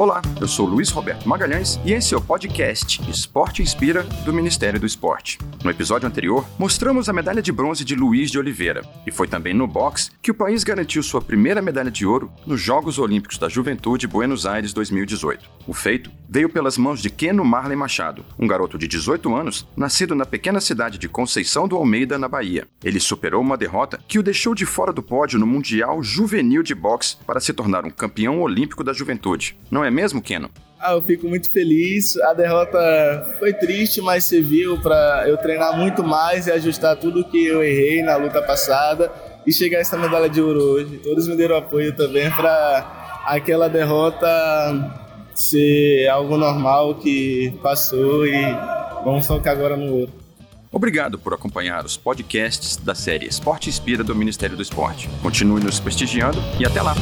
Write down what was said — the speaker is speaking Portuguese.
Olá, eu sou Luiz Roberto Magalhães e esse é o podcast Esporte Inspira do Ministério do Esporte. No episódio anterior, mostramos a medalha de bronze de Luiz de Oliveira e foi também no boxe que o país garantiu sua primeira medalha de ouro nos Jogos Olímpicos da Juventude Buenos Aires 2018. O feito veio pelas mãos de Keno Marley Machado, um garoto de 18 anos, nascido na pequena cidade de Conceição do Almeida, na Bahia. Ele superou uma derrota que o deixou de fora do pódio no Mundial Juvenil de Boxe para se tornar um campeão olímpico da juventude. Não é mesmo, Keno? Ah, eu fico muito feliz. A derrota foi triste, mas serviu para eu treinar muito mais e ajustar tudo que eu errei na luta passada e chegar a essa medalha de ouro hoje. Todos me deram apoio também para aquela derrota ser algo normal que passou e vamos focar agora no ouro. Obrigado por acompanhar os podcasts da série Esporte Inspira do Ministério do Esporte. Continue nos prestigiando e até lá!